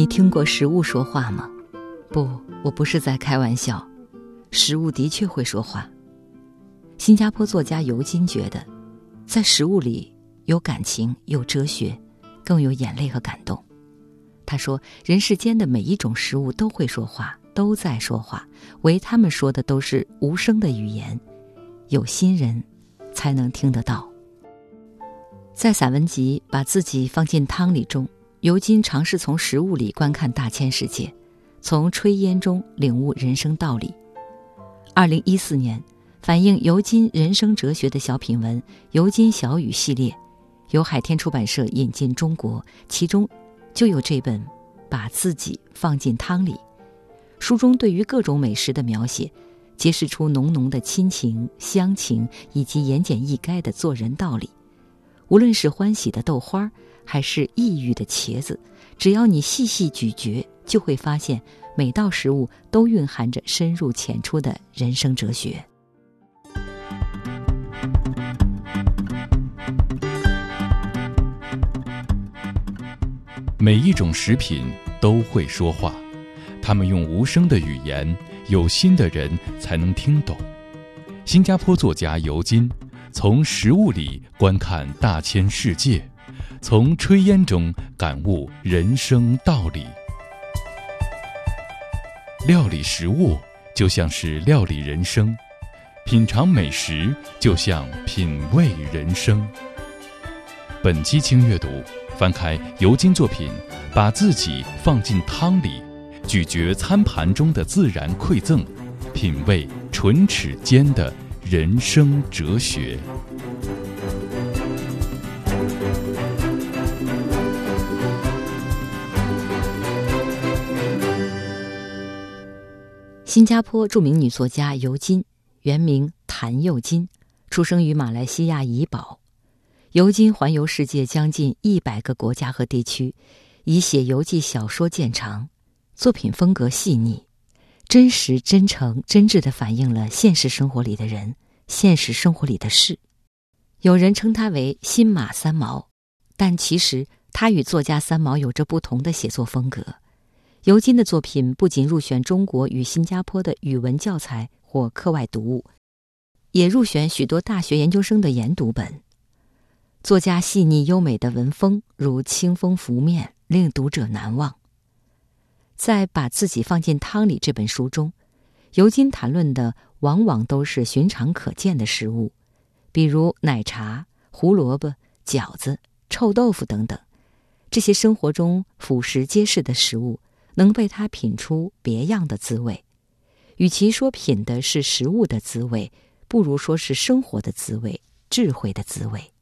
你听过食物说话吗？不，我不是在开玩笑，食物的确会说话。新加坡作家尤金觉得，在食物里有感情、有哲学，更有眼泪和感动。他说：“人世间的每一种食物都会说话，都在说话，唯他们说的都是无声的语言，有心人才能听得到。”在散文集《把自己放进汤里》中。尤金尝试从食物里观看大千世界，从炊烟中领悟人生道理。二零一四年，反映尤金人生哲学的小品文《尤金小语》系列，由海天出版社引进中国，其中就有这本《把自己放进汤里》。书中对于各种美食的描写，揭示出浓浓的亲情、乡情以及言简意赅的做人道理。无论是欢喜的豆花儿。还是抑郁的茄子，只要你细细咀嚼，就会发现每道食物都蕴含着深入浅出的人生哲学。每一种食品都会说话，他们用无声的语言，有心的人才能听懂。新加坡作家尤金，从食物里观看大千世界。从炊烟中感悟人生道理，料理食物就像是料理人生，品尝美食就像品味人生。本期轻阅读，翻开尤金作品，把自己放进汤里，咀嚼餐盘中的自然馈赠，品味唇齿间的人生哲学。新加坡著名女作家尤金，原名谭又金，出生于马来西亚怡保。尤金环游世界将近一百个国家和地区，以写游记小说见长。作品风格细腻、真实、真诚、真挚地反映了现实生活里的人、现实生活里的事。有人称他为“新马三毛”，但其实他与作家三毛有着不同的写作风格。尤金的作品不仅入选中国与新加坡的语文教材或课外读物，也入选许多大学研究生的研读本。作家细腻优美的文风如清风拂面，令读者难忘。在把自己放进汤里这本书中，尤金谈论的往往都是寻常可见的食物，比如奶茶、胡萝卜、饺子、臭豆腐等等，这些生活中俯拾皆是的食物。能被他品出别样的滋味，与其说品的是食物的滋味，不如说是生活的滋味、智慧的滋味。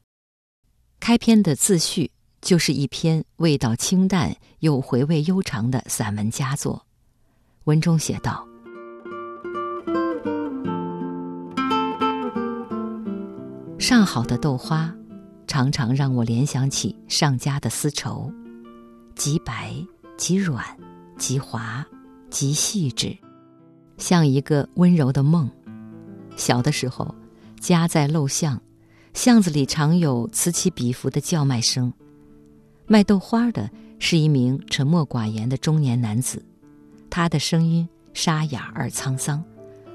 开篇的自序就是一篇味道清淡又回味悠长的散文佳作。文中写道：“上好的豆花，常常让我联想起上家的丝绸，极白极软。”极滑，极细致，像一个温柔的梦。小的时候，家在陋巷，巷子里常有此起彼伏的叫卖声。卖豆花的是一名沉默寡言的中年男子，他的声音沙哑而沧桑，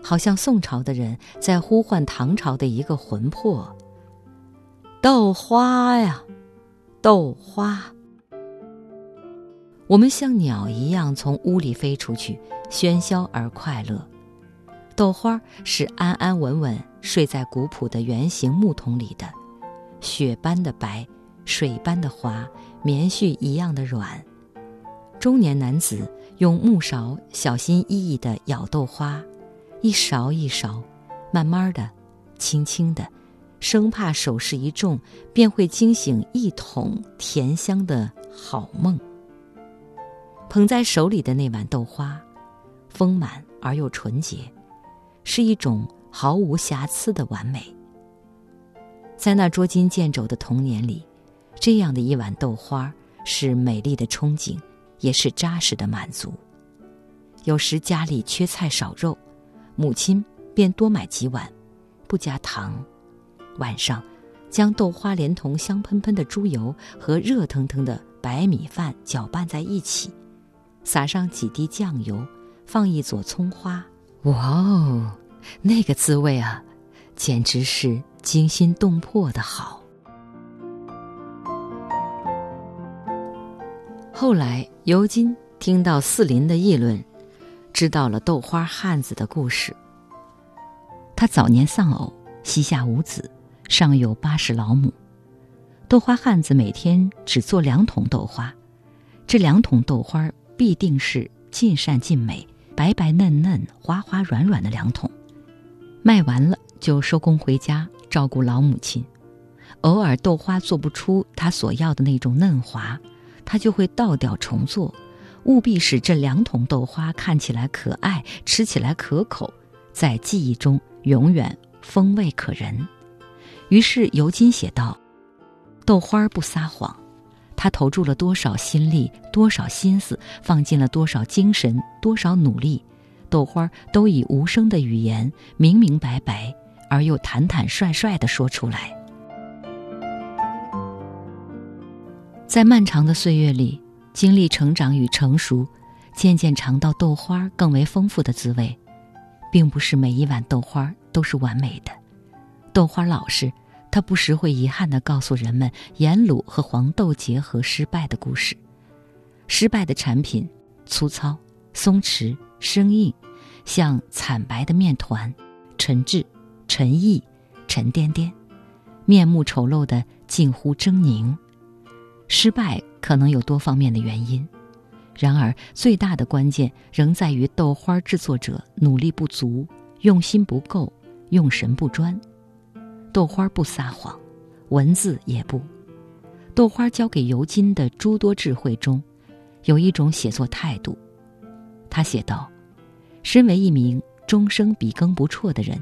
好像宋朝的人在呼唤唐朝的一个魂魄。豆花呀，豆花。我们像鸟一样从屋里飞出去，喧嚣而快乐。豆花是安安稳稳睡在古朴的圆形木桶里的，雪般的白，水般的滑，棉絮一样的软。中年男子用木勺小心翼翼地舀豆花，一勺一勺，慢慢的，轻轻的，生怕手势一重，便会惊醒一桶甜香的好梦。捧在手里的那碗豆花，丰满而又纯洁，是一种毫无瑕疵的完美。在那捉襟见肘的童年里，这样的一碗豆花是美丽的憧憬，也是扎实的满足。有时家里缺菜少肉，母亲便多买几碗，不加糖。晚上，将豆花连同香喷喷的猪油和热腾腾的白米饭搅拌在一起。撒上几滴酱油，放一撮葱花。哇哦，那个滋味啊，简直是惊心动魄的好。后来，尤金听到四邻的议论，知道了豆花汉子的故事。他早年丧偶，膝下无子，上有八十老母。豆花汉子每天只做两桶豆花，这两桶豆花必定是尽善尽美、白白嫩嫩、花花软软的两桶。卖完了就收工回家照顾老母亲。偶尔豆花做不出他所要的那种嫩滑，他就会倒掉重做，务必使这两桶豆花看起来可爱，吃起来可口，在记忆中永远风味可人。于是尤金写道。豆花儿不撒谎，他投注了多少心力、多少心思，放进了多少精神、多少努力，豆花儿都以无声的语言，明明白白而又坦坦率率地说出来。在漫长的岁月里，经历成长与成熟，渐渐尝到豆花更为丰富的滋味，并不是每一碗豆花都是完美的，豆花老实。他不时会遗憾地告诉人们盐卤和黄豆结合失败的故事。失败的产品粗糙、松弛、生硬，像惨白的面团，沉滞、沉毅、沉甸甸，面目丑陋的近乎狰狞。失败可能有多方面的原因，然而最大的关键仍在于豆花制作者努力不足、用心不够、用神不专。豆花不撒谎，文字也不。豆花教给尤金的诸多智慧中，有一种写作态度。他写道：“身为一名终生笔耕不辍的人，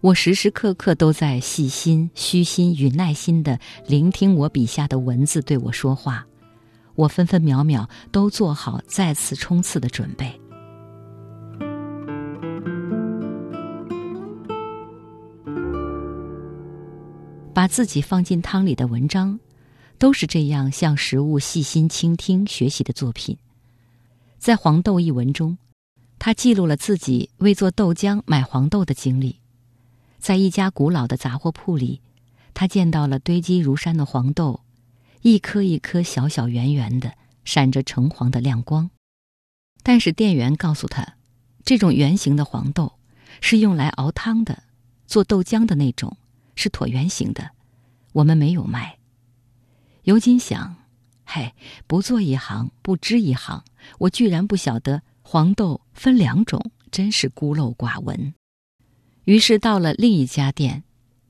我时时刻刻都在细心、虚心与耐心地聆听我笔下的文字对我说话。我分分秒秒都做好再次冲刺的准备。”把自己放进汤里的文章，都是这样向食物细心倾听学习的作品。在《黄豆》一文中，他记录了自己为做豆浆买黄豆的经历。在一家古老的杂货铺里，他见到了堆积如山的黄豆，一颗一颗小小圆圆的，闪着橙黄的亮光。但是店员告诉他，这种圆形的黄豆是用来熬汤的，做豆浆的那种。是椭圆形的，我们没有卖。尤金想，嘿，不做一行不知一行，我居然不晓得黄豆分两种，真是孤陋寡闻。于是到了另一家店，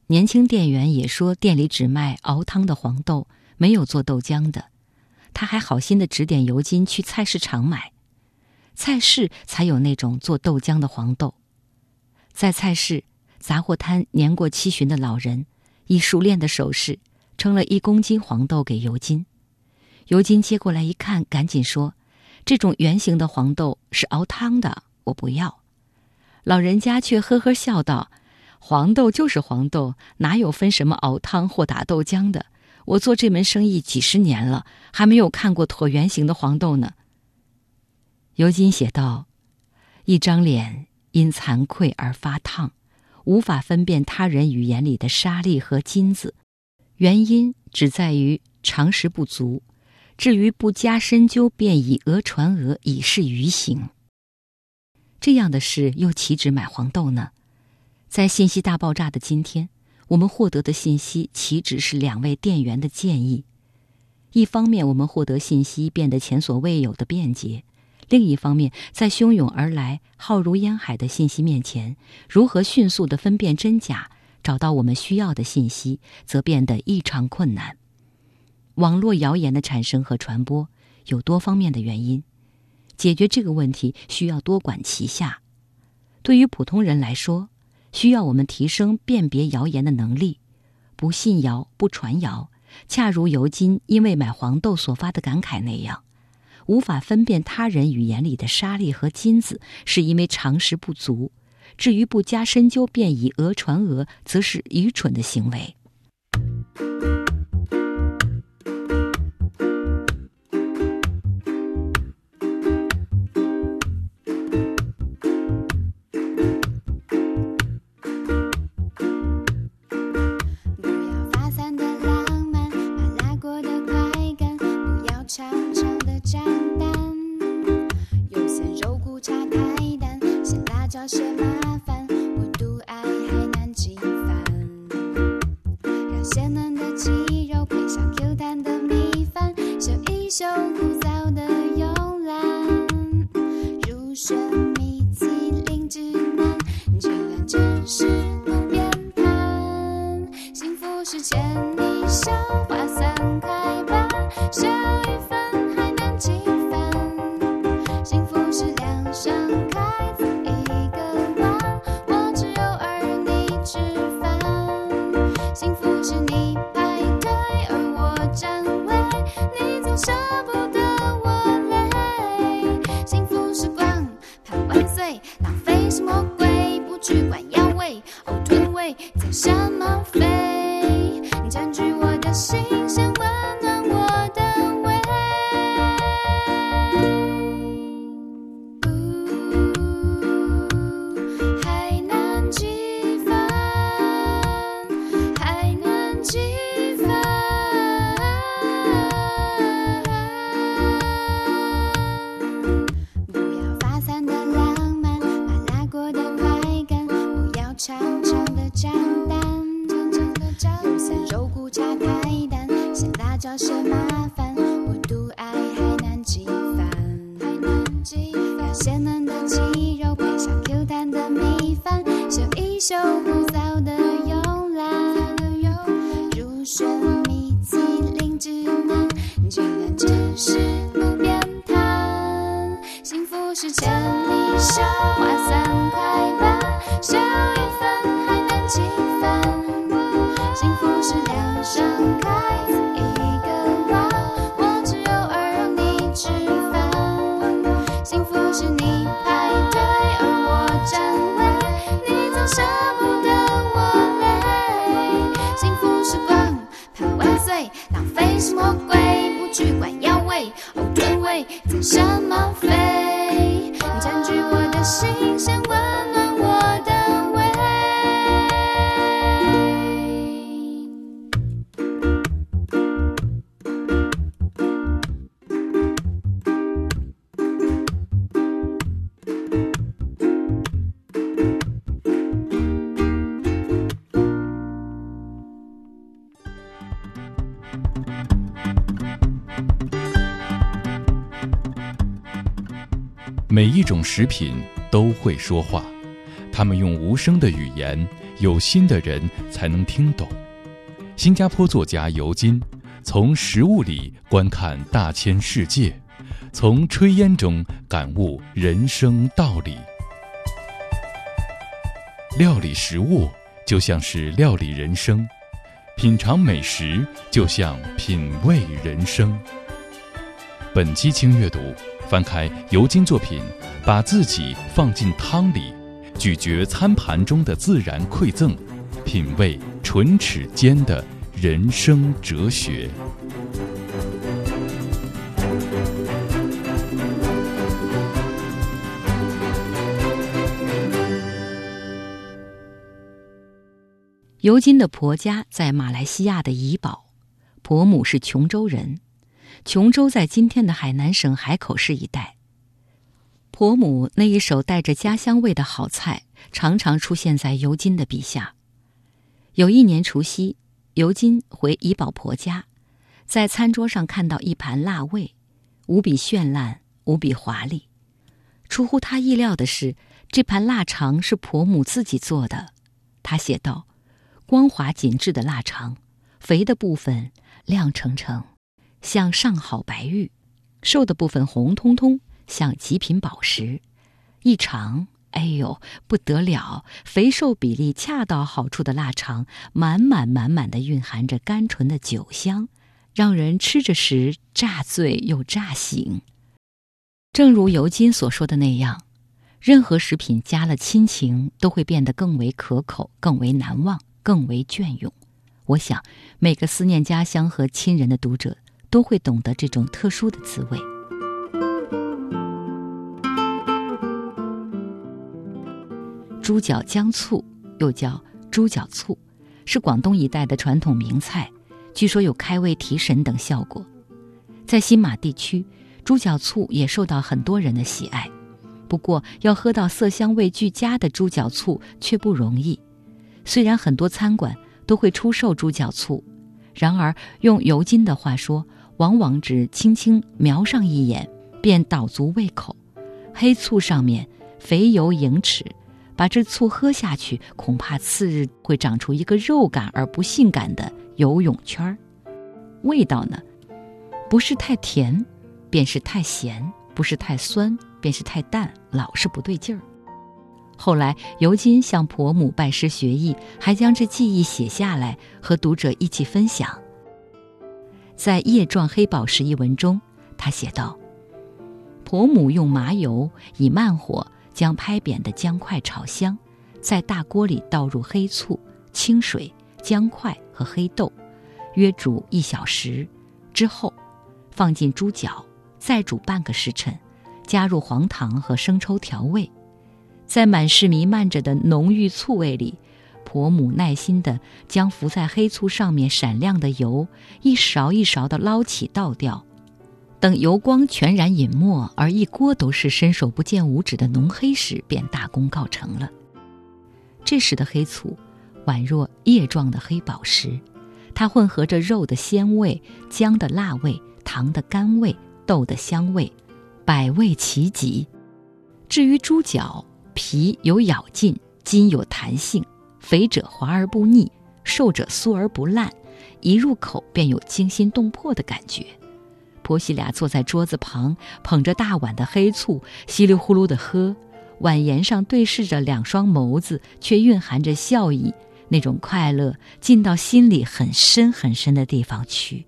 年轻店员也说店里只卖熬汤的黄豆，没有做豆浆的。他还好心的指点尤金去菜市场买，菜市才有那种做豆浆的黄豆，在菜市。杂货摊年过七旬的老人，以熟练的手势称了一公斤黄豆给尤金。尤金接过来一看，赶紧说：“这种圆形的黄豆是熬汤的，我不要。”老人家却呵呵笑道：“黄豆就是黄豆，哪有分什么熬汤或打豆浆的？我做这门生意几十年了，还没有看过椭圆形的黄豆呢。”尤金写道：“一张脸因惭愧而发烫。”无法分辨他人语言里的沙粒和金子，原因只在于常识不足。至于不加深究，便以讹传讹，以示愚行。这样的事又岂止买黄豆呢？在信息大爆炸的今天，我们获得的信息岂止是两位店员的建议？一方面，我们获得信息变得前所未有的便捷。另一方面，在汹涌而来、浩如烟海的信息面前，如何迅速地分辨真假，找到我们需要的信息，则变得异常困难。网络谣言的产生和传播有多方面的原因，解决这个问题需要多管齐下。对于普通人来说，需要我们提升辨别谣言的能力，不信谣、不传谣，恰如尤金因为买黄豆所发的感慨那样。无法分辨他人语言里的沙粒和金子，是因为常识不足；至于不加深究便以讹传讹，则是愚蠢的行为。每一种食品都会说话，它们用无声的语言，有心的人才能听懂。新加坡作家尤金从食物里观看大千世界，从炊烟中感悟人生道理。料理食物就像是料理人生，品尝美食就像品味人生。本期轻阅读，翻开尤金作品，把自己放进汤里，咀嚼餐盘中的自然馈赠，品味唇齿间的人生哲学。尤金的婆家在马来西亚的怡保，婆母是琼州人。琼州在今天的海南省海口市一带。婆母那一手带着家乡味的好菜，常常出现在尤金的笔下。有一年除夕，尤金回怡宝婆家，在餐桌上看到一盘腊味，无比绚烂，无比华丽。出乎他意料的是，这盘腊肠是婆母自己做的。他写道。光滑紧致的腊肠，肥的部分亮澄澄，像上好白玉；瘦的部分红彤彤，像极品宝石。一尝，哎呦，不得了！肥瘦比例恰到好处的腊肠，满满满满的蕴含着甘醇的酒香，让人吃着时乍醉又乍醒。正如尤金所说的那样，任何食品加了亲情，都会变得更为可口，更为难忘。更为隽永。我想，每个思念家乡和亲人的读者都会懂得这种特殊的滋味。猪脚姜醋又叫猪脚醋，是广东一带的传统名菜，据说有开胃提神等效果。在新马地区，猪脚醋也受到很多人的喜爱。不过要喝到色香味俱佳的猪脚醋却不容易。虽然很多餐馆都会出售猪脚醋，然而用尤金的话说，往往只轻轻瞄上一眼，便倒足胃口。黑醋上面肥油盈齿，把这醋喝下去，恐怕次日会长出一个肉感而不性感的游泳圈儿。味道呢，不是太甜，便是太咸；不是太酸，便是太淡，老是不对劲儿。后来，尤金向婆母拜师学艺，还将这技艺写下来，和读者一起分享。在《叶状黑宝石》一文中，他写道：“婆母用麻油以慢火将拍扁的姜块炒香，在大锅里倒入黑醋、清水、姜块和黑豆。”约煮一小时，之后放进猪脚，再煮半个时辰，加入黄糖和生抽调味。在满室弥漫着的浓郁醋味里，婆母耐心地将浮在黑醋上面闪亮的油一勺一勺地捞起倒掉。等油光全然隐没，而一锅都是伸手不见五指的浓黑时，便大功告成了。这时的黑醋，宛若液状的黑宝石。它混合着肉的鲜味、姜的辣味、糖的甘味、豆的香味，百味齐集。至于猪脚，皮有咬劲，筋有弹性，肥者滑而不腻，瘦者酥而不烂，一入口便有惊心动魄的感觉。婆媳俩坐在桌子旁，捧着大碗的黑醋，稀里呼噜地喝，碗沿上对视着两双眸子，却蕴含着笑意。那种快乐进到心里很深很深的地方去。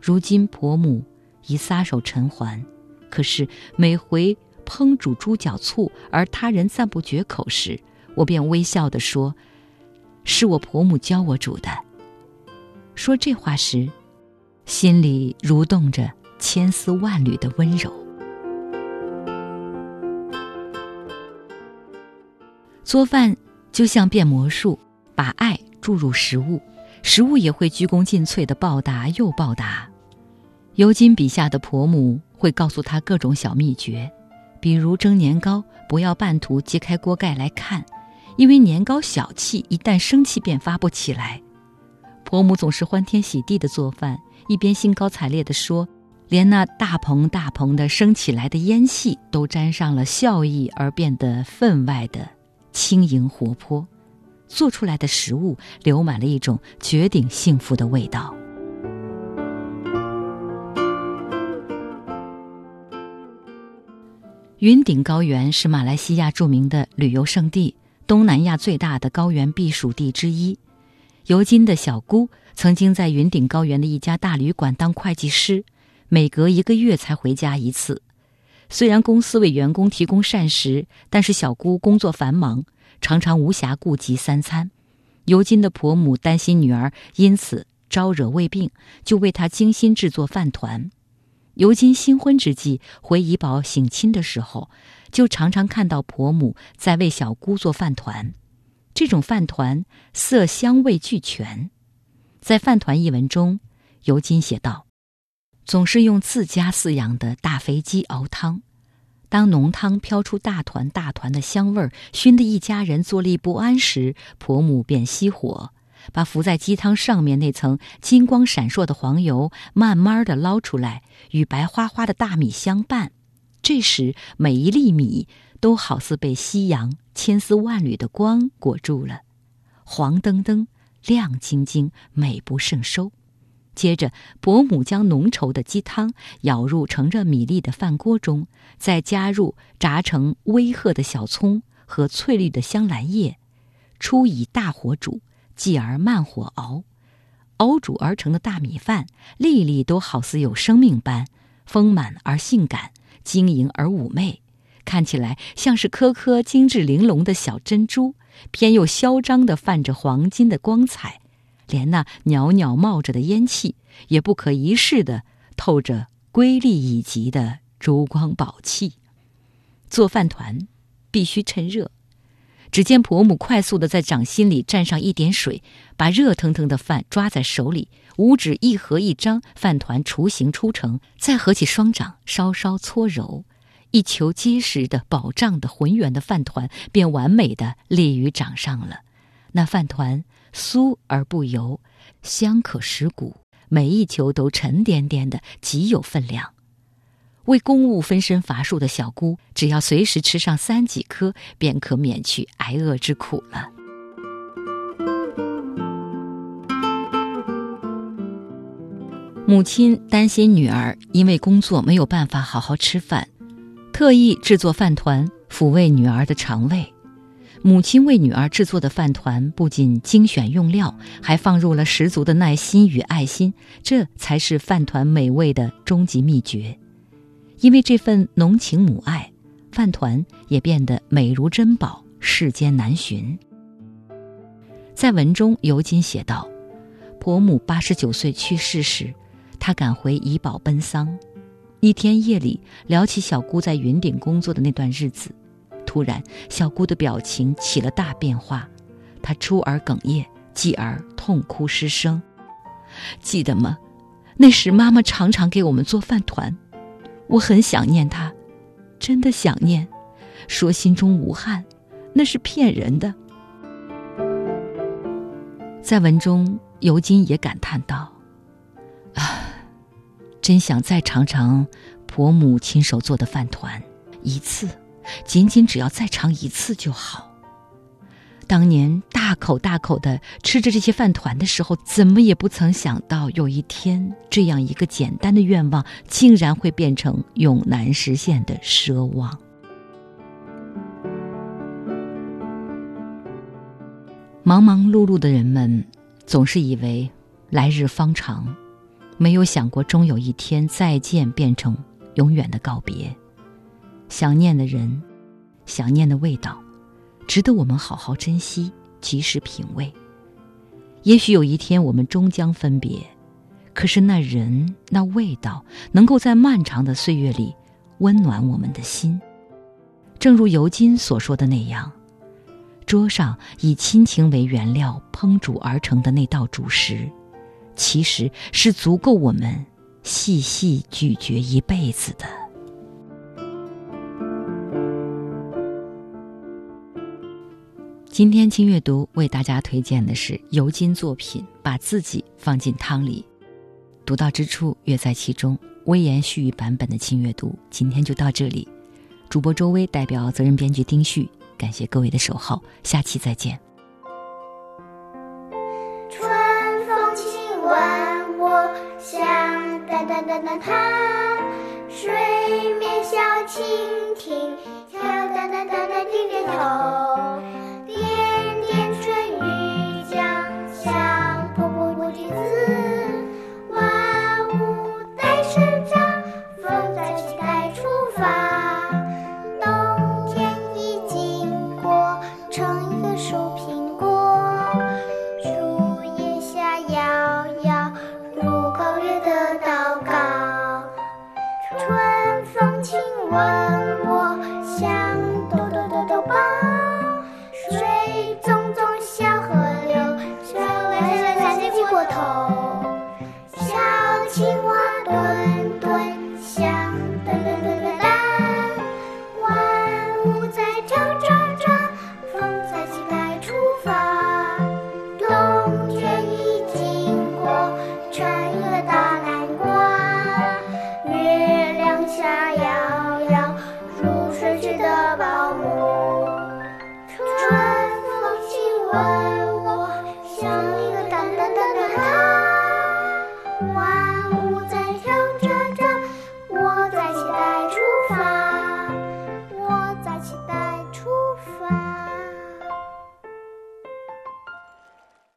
如今婆母已撒手尘寰，可是每回烹煮猪脚醋而他人赞不绝口时，我便微笑地说：“是我婆母教我煮的。”说这话时，心里蠕动着千丝万缕的温柔。做饭。就像变魔术，把爱注入食物，食物也会鞠躬尽瘁的报答又报答。尤金笔下的婆母会告诉他各种小秘诀，比如蒸年糕不要半途揭开锅盖来看，因为年糕小气，一旦生气便发不起来。婆母总是欢天喜地的做饭，一边兴高采烈地说，连那大棚大棚的升起来的烟气都沾上了笑意，而变得分外的。轻盈活泼，做出来的食物流满了一种绝顶幸福的味道。云顶高原是马来西亚著名的旅游胜地，东南亚最大的高原避暑地之一。尤金的小姑曾经在云顶高原的一家大旅馆当会计师，每隔一个月才回家一次。虽然公司为员工提供膳食，但是小姑工作繁忙，常常无暇顾及三餐。尤金的婆母担心女儿因此招惹胃病，就为她精心制作饭团。尤金新婚之际回怡宝省亲的时候，就常常看到婆母在为小姑做饭团。这种饭团色香味俱全。在饭团一文中，尤金写道。总是用自家饲养的大肥鸡熬汤，当浓汤飘出大团大团的香味儿，熏得一家人坐立不安时，婆母便熄火，把浮在鸡汤上面那层金光闪烁的黄油慢慢的捞出来，与白花花的大米相伴。这时，每一粒米都好似被夕阳千丝万缕的光裹住了，黄澄澄、亮晶晶，美不胜收。接着，伯母将浓稠的鸡汤舀入盛着米粒的饭锅中，再加入炸成微褐的小葱和翠绿的香兰叶，初以大火煮，继而慢火熬。熬煮而成的大米饭，粒粒都好似有生命般丰满而性感，晶莹而妩媚，看起来像是颗颗精致玲珑的小珍珠，偏又嚣张的泛着黄金的光彩。连那袅袅冒着的烟气，也不可一世的透着瑰丽以及的珠光宝气。做饭团必须趁热。只见婆母快速的在掌心里蘸上一点水，把热腾腾的饭抓在手里，五指一合一张，饭团雏形出成，再合起双掌，稍稍搓揉，一球结实的、饱胀的、浑圆的饭团便完美的立于掌上了。那饭团酥而不油，香可食骨，每一球都沉甸甸的，极有分量。为公务分身乏术的小姑，只要随时吃上三几颗，便可免去挨饿之苦了。母亲担心女儿因为工作没有办法好好吃饭，特意制作饭团抚慰女儿的肠胃。母亲为女儿制作的饭团不仅精选用料，还放入了十足的耐心与爱心，这才是饭团美味的终极秘诀。因为这份浓情母爱，饭团也变得美如珍宝，世间难寻。在文中，尤金写道：“婆母八十九岁去世时，他赶回怡宝奔丧。一天夜里，聊起小姑在云顶工作的那段日子。”突然，小姑的表情起了大变化，她初而哽咽，继而痛哭失声。记得吗？那时妈妈常常给我们做饭团，我很想念他，真的想念。说心中无憾，那是骗人的。在文中，尤金也感叹道：“啊，真想再尝尝婆母亲手做的饭团一次。”仅仅只要再尝一次就好。当年大口大口的吃着这些饭团的时候，怎么也不曾想到，有一天这样一个简单的愿望，竟然会变成永难实现的奢望。忙忙碌碌的人们，总是以为来日方长，没有想过终有一天再见变成永远的告别。想念的人，想念的味道，值得我们好好珍惜，及时品味。也许有一天我们终将分别，可是那人那味道，能够在漫长的岁月里温暖我们的心。正如尤金所说的那样，桌上以亲情为原料烹煮而成的那道主食，其实是足够我们细细咀嚼一辈子的。今天轻阅读为大家推荐的是尤金作品《把自己放进汤里》，读到之处乐在其中。微言絮语版本的轻阅读今天就到这里，主播周薇代表责任编辑丁旭，感谢各位的守候，下期再见。春风亲吻我，像淡淡淡淡汤，水面小蜻蜓，跳跳哒哒哒哒，点点头。点点春雨降，像瀑布不停滋。过头。